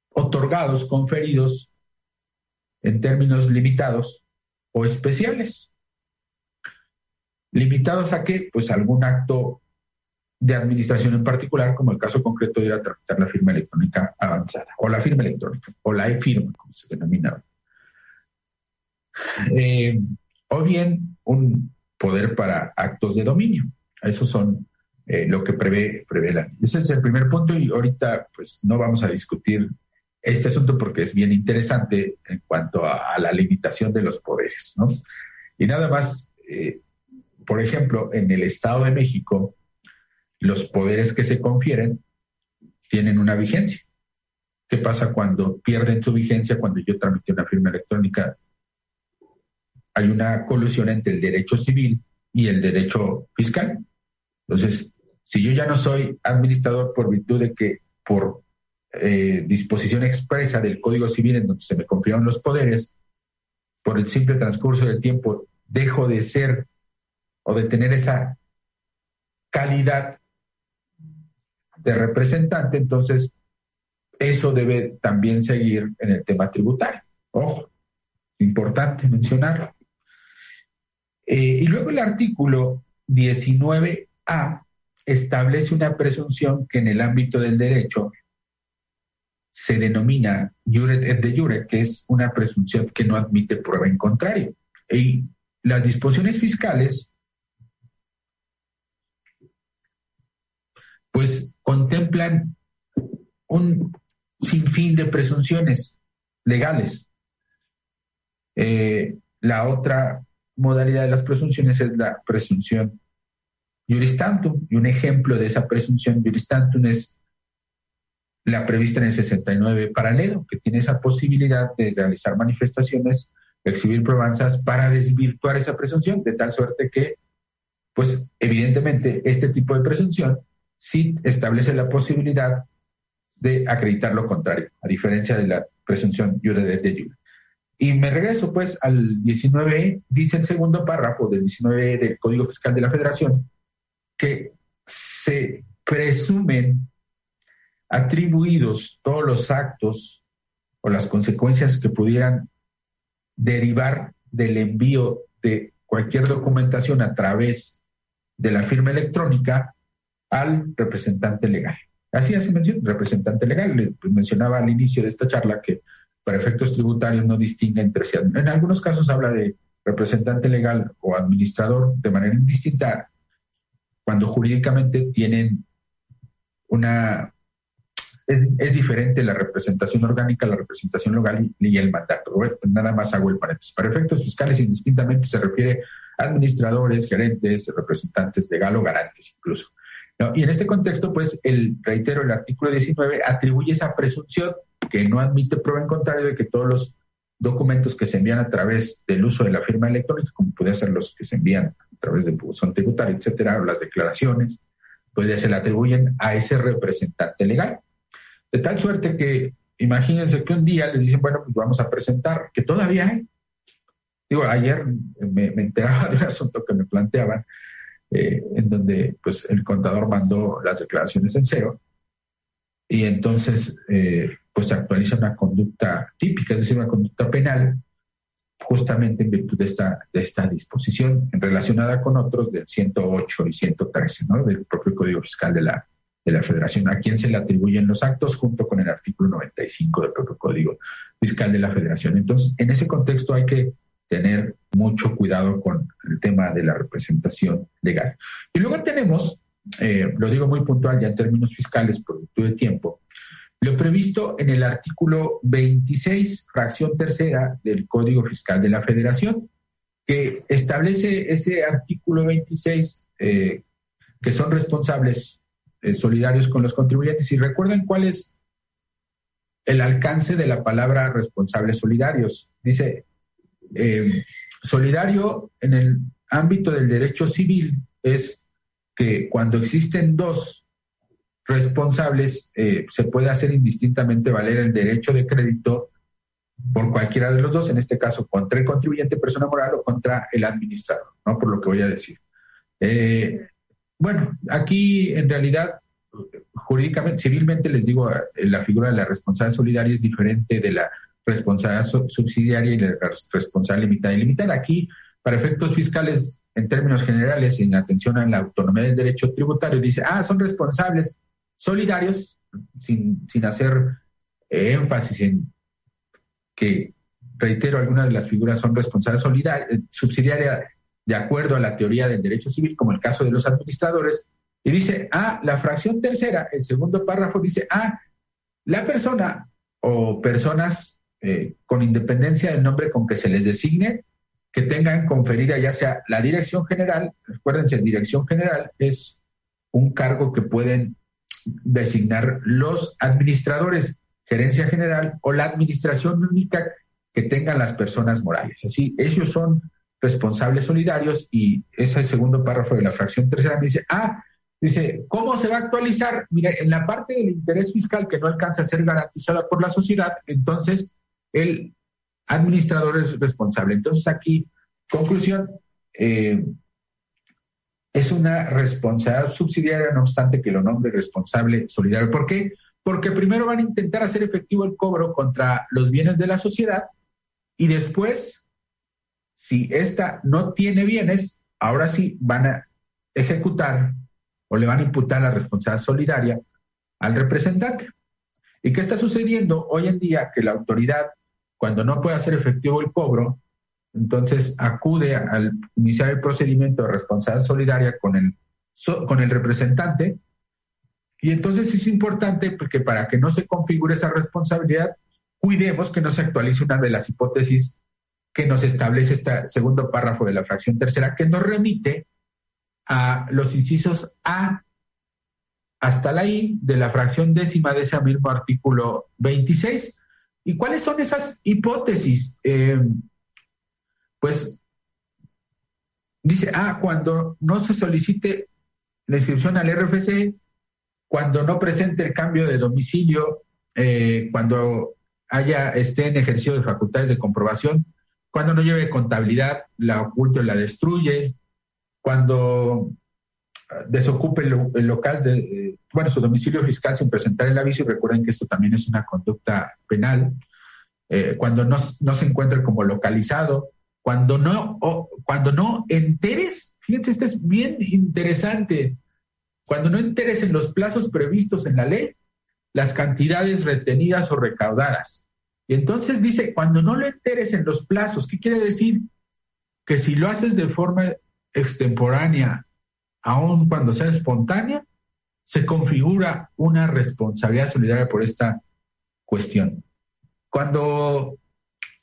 otorgados, conferidos en términos limitados o especiales. ¿Limitados a qué? Pues algún acto de administración en particular, como el caso concreto de ir a tramitar la firma electrónica avanzada, o la firma electrónica, o la e-firma, como se denomina. Eh, o bien un poder para actos de dominio. Esos son eh, lo que prevé, prevé la ley. Ese es el primer punto y ahorita pues no vamos a discutir este asunto porque es bien interesante en cuanto a, la limitación de los poderes, ¿no? Y nada más, eh, por ejemplo, en el Estado de México, los poderes que se confieren tienen una vigencia. ¿Qué pasa cuando pierden su vigencia cuando yo tramité una firma electrónica? Hay una colusión entre el derecho civil y el derecho fiscal. Entonces, si yo ya no soy administrador por virtud de que por eh, disposición expresa del Código Civil en donde se me confían los poderes, por el simple transcurso del tiempo, dejo de ser o de tener esa calidad de representante, entonces eso debe también seguir en el tema tributario. Ojo, importante mencionarlo. Eh, y luego el artículo 19A establece una presunción que en el ámbito del derecho se denomina juret et de jure, que es una presunción que no admite prueba en contrario. Y las disposiciones fiscales, pues contemplan un sinfín de presunciones legales. Eh, la otra modalidad de las presunciones es la presunción juris tantum, y un ejemplo de esa presunción juris tantum es la prevista en el 69 paralelo, que tiene esa posibilidad de realizar manifestaciones, exhibir probanzas para desvirtuar esa presunción, de tal suerte que, pues evidentemente, este tipo de presunción sí establece la posibilidad de acreditar lo contrario, a diferencia de la presunción jure de jure. Y me regreso pues al 19, dice el segundo párrafo del 19 del Código Fiscal de la Federación, que se presumen atribuidos todos los actos o las consecuencias que pudieran derivar del envío de cualquier documentación a través de la firma electrónica al representante legal. Así se menciona, representante legal. Le mencionaba al inicio de esta charla que para efectos tributarios no distingue entre sí. En algunos casos habla de representante legal o administrador de manera indistinta, cuando jurídicamente tienen una es, diferente la representación orgánica, la representación legal y, el mandato. nada más hago el paréntesis. Para efectos fiscales, indistintamente se refiere a administradores, gerentes, representantes legal o garantes incluso. Y en este contexto, pues, el, reitero, el artículo 19 atribuye esa presunción que no admite prueba en contrario de que todos los documentos que se envían a través del uso de la firma electrónica, como pueden ser los que se envían a través del buzón tributario, etcétera, o las declaraciones, pues ya se le atribuyen a ese representante legal. De tal suerte que imagínense que un día les dicen, bueno, pues vamos a presentar, que todavía hay. Digo, ayer me, enteraba de un asunto que me planteaban, eh, en donde pues el contador mandó las declaraciones en cero y entonces eh, pues actualiza una conducta típica, es decir, una conducta penal, justamente en virtud de esta, de esta disposición relacionada con otros del 108 y 113 ¿no? del propio Código Fiscal de la, de la Federación, a quien se le atribuyen los actos junto con el artículo 95 del propio Código Fiscal de la Federación. Entonces, en ese contexto hay que tener mucho cuidado con el tema de la representación legal. Y luego tenemos, eh, lo digo muy puntual ya en términos fiscales, producto de tiempo, lo previsto en el artículo 26, fracción tercera del Código Fiscal de la Federación, que establece ese artículo 26 eh, que son responsables eh, solidarios con los contribuyentes. Y recuerden cuál es el alcance de la palabra responsables solidarios. Dice, eh, solidario en el ámbito del derecho civil es que cuando existen dos responsables, eh, se puede hacer indistintamente valer el derecho de crédito por cualquiera de los dos, en este caso contra el contribuyente persona moral o contra el administrador, ¿no? Por lo que voy a decir. Bueno, aquí en realidad, jurídicamente, civilmente les digo, eh, la figura de la responsabilidad solidaria es diferente de la responsabilidad subsidiaria y la responsabilidad limitada y limitada. Aquí, para efectos fiscales, en términos generales, en atención a la autonomía del derecho tributario, dice, ah, son responsables solidarios, sin, sin hacer eh, énfasis en que, reitero, algunas de las figuras son responsables solidarias, eh, subsidiarias de acuerdo a la teoría del derecho civil, como el caso de los administradores, y dice, ah, la fracción tercera, el segundo párrafo dice, ah, la persona o personas eh, con independencia del nombre con que se les designe, que tengan conferida ya sea la dirección general, recuérdense, dirección general es un cargo que pueden designar los administradores, gerencia general o la administración única que tengan las personas morales. Así, ellos son responsables solidarios y ese segundo párrafo de la fracción tercera me dice, ah, dice, ¿cómo se va a actualizar? Mire, en la parte del interés fiscal que no alcanza a ser garantizada por la sociedad, entonces el administrador es responsable. Entonces aquí, conclusión, eh, es una responsabilidad subsidiaria, no obstante que lo nombre responsable solidario. ¿Por qué? Porque primero van a intentar hacer efectivo el cobro contra los bienes de la sociedad y después si esta no tiene bienes, ahora sí van a ejecutar o le van a imputar la responsabilidad solidaria al representante. ¿Y qué está sucediendo hoy en día? Que la autoridad, cuando no puede hacer efectivo el cobro, entonces acude al iniciar el procedimiento de responsabilidad solidaria con el, con el representante. Y entonces es importante porque para que no se configure esa responsabilidad, cuidemos que no se actualice una de las hipótesis que nos establece este segundo párrafo de la fracción tercera, que nos remite a los incisos A hasta la I de la fracción décima de ese mismo artículo 26. ¿Y cuáles son esas hipótesis? Eh, pues dice, ah, cuando no se solicite la inscripción al RFC, cuando no presente el cambio de domicilio, eh, cuando haya, esté en ejercicio de facultades de comprobación, cuando no lleve contabilidad, la oculta o la destruye. Cuando ah, desocupe el, local de, eh, bueno, su domicilio fiscal sin presentar el aviso, y recuerden que esto también es una conducta penal. Eh, cuando no, se encuentre como localizado, cuando no, cuando no enteres, fíjense, esto es bien interesante, cuando no enteres en los plazos previstos en la ley las cantidades retenidas o recaudadas y entonces dice, cuando no lo enteres en los plazos, ¿qué quiere decir? Que si lo haces de forma extemporánea, aun cuando sea espontánea, se configura una responsabilidad solidaria por esta cuestión. Cuando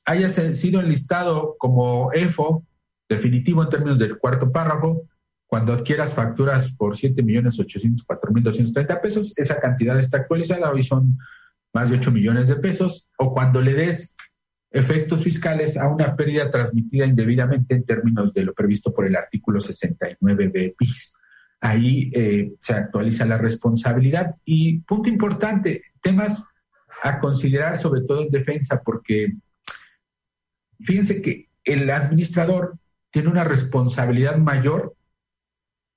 haya sido enlistado como EFO, definitivo en términos del cuarto párrafo, cuando adquieras facturas por 7.804.230 pesos, esa cantidad está actualizada, hoy son más de 8 millones de pesos, o cuando le des efectos fiscales a una pérdida transmitida indebidamente en términos de lo previsto por el artículo 69b bis. Ahí eh, se actualiza la responsabilidad. Y punto importante, temas a considerar sobre todo en defensa, porque fíjense que el administrador tiene una responsabilidad mayor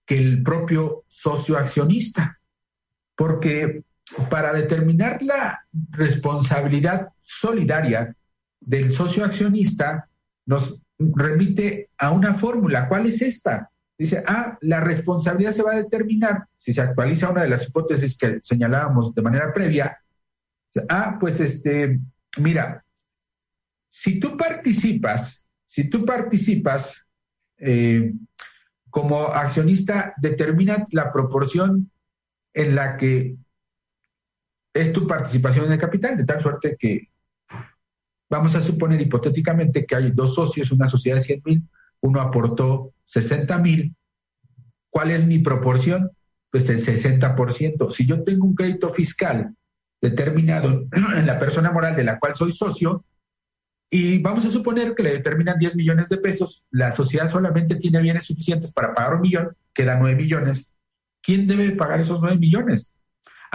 que el propio socio accionista, porque para determinar la responsabilidad solidaria del socio accionista nos remite a una fórmula. ¿Cuál es esta? Dice, ah, la responsabilidad se va a determinar si se actualiza una de las hipótesis que señalábamos de manera previa. Ah, pues este, mira, si tú participas, si tú participas eh, como accionista, determina la proporción en la que es tu participación en el capital, de tal suerte que vamos a suponer hipotéticamente que hay dos socios, una sociedad de 100 mil, uno aportó 60 mil. ¿Cuál es mi proporción? Pues el 60%. Si yo tengo un crédito fiscal determinado en la persona moral de la cual soy socio, y vamos a suponer que le determinan 10 millones de pesos, la sociedad solamente tiene bienes suficientes para pagar un millón, quedan 9 millones. ¿Quién debe pagar esos 9 millones?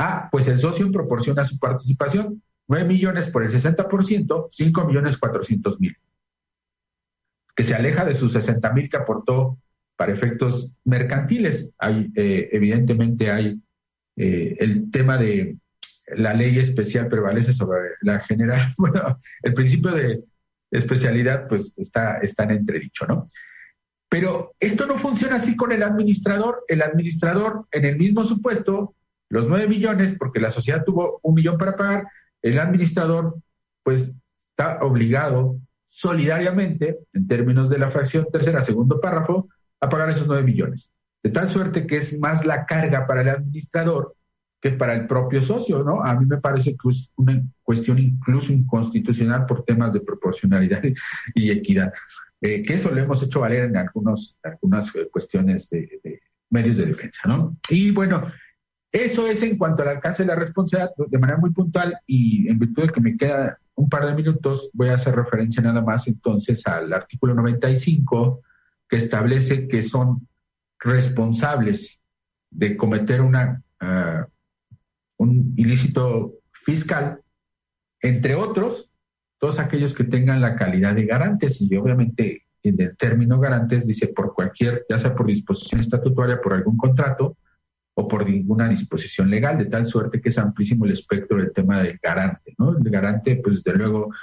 Ah, pues el socio proporciona su participación, 9 millones por el 60%, 5 millones 400 mil, que se aleja de sus 60 mil que aportó para efectos mercantiles. Hay, eh, evidentemente hay eh, el tema de la ley especial prevalece sobre la general. Bueno, el principio de especialidad pues está, está en entredicho, ¿no? Pero esto no funciona así con el administrador. El administrador, en el mismo supuesto, los nueve millones, porque la sociedad tuvo un millón para pagar, el administrador pues está obligado solidariamente, en términos de la fracción tercera, segundo párrafo, a pagar esos nueve millones. De tal suerte que es más la carga para el administrador que para el propio socio, ¿no? A mí me parece que es una cuestión incluso inconstitucional por temas de proporcionalidad y equidad, eh, que eso lo hemos hecho valer en algunos, algunas cuestiones de, de medios de defensa, ¿no? Y bueno, eso es en cuanto al alcance de la responsabilidad, de manera muy puntual, y en virtud de que me queda un par de minutos, voy a hacer referencia nada más entonces al artículo 95, que establece que son responsables de cometer una, uh, un ilícito fiscal, entre otros, todos aquellos que tengan la calidad de garantes, y obviamente en el término garantes dice por cualquier, ya sea por disposición estatutaria, por algún contrato, o por ninguna disposición legal, de tal suerte que es amplísimo el espectro del tema del garante, ¿no? El garante, pues desde luego,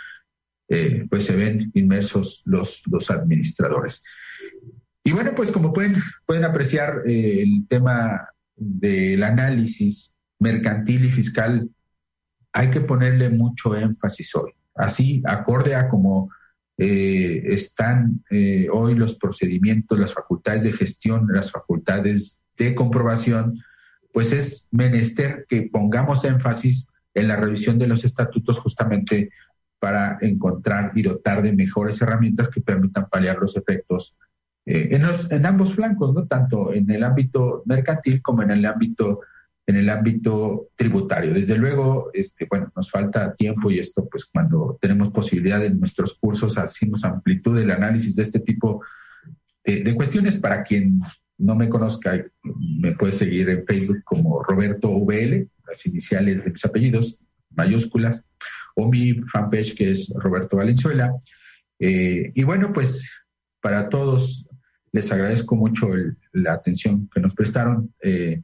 eh, pues se ven inmersos los, los administradores. Y bueno, pues como pueden, pueden apreciar eh, el tema del análisis mercantil y fiscal, hay que ponerle mucho énfasis hoy. Así, acorde a como eh, están hoy los procedimientos, las facultades de gestión, las facultades de comprobación, pues es menester que pongamos énfasis en la revisión de los estatutos justamente para encontrar y dotar de mejores herramientas que permitan paliar los efectos eh, en, los, en ambos flancos, ¿no? Tanto en el ámbito mercantil como en el ámbito en el ámbito tributario. Desde luego, este, bueno, nos falta tiempo y esto, pues cuando tenemos posibilidad en nuestros cursos, hacemos amplitud del análisis de este tipo de, de cuestiones para quien no me conozca, me puede seguir en Facebook como Roberto VL, las iniciales de mis apellidos, mayúsculas, o mi fanpage que es Roberto Valenzuela. Eh, y bueno, pues para todos les agradezco mucho la atención que nos prestaron. Eh,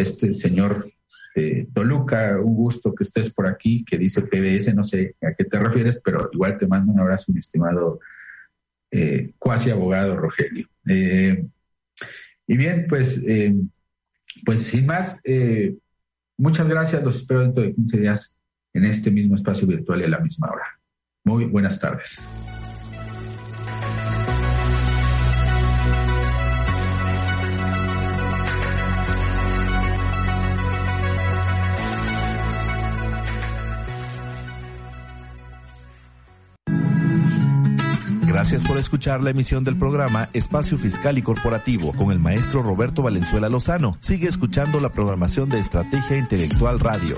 este señor eh, Toluca, un gusto que estés por aquí, que dice PBS, no sé a qué te refieres, pero igual te mando un abrazo, mi estimado cuasi abogado Rogelio. Y bien, pues, eh, pues sin más, eh, muchas gracias. Los espero dentro de 15 días en este mismo espacio virtual y a la misma hora. Muy buenas tardes. Gracias por escuchar la emisión del programa Espacio Fiscal y Corporativo con el maestro Roberto Valenzuela Lozano. Sigue escuchando la programación de Estrategia Intelectual Radio.